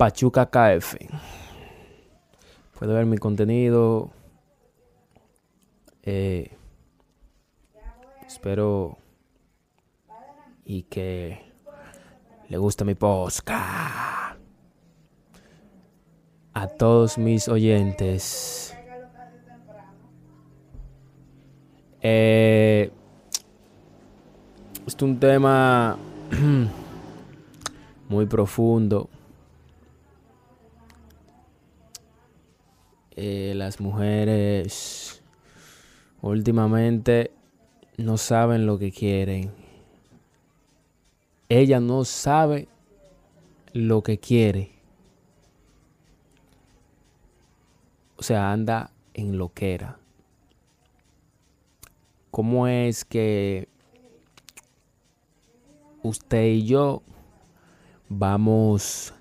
Pachuca KF. Puede ver mi contenido. Eh, espero y que le guste mi posca. A todos mis oyentes. Eh, es un tema muy profundo. Eh, las mujeres últimamente no saben lo que quieren. Ella no sabe lo que quiere. O sea, anda en lo que era. ¿Cómo es que usted y yo vamos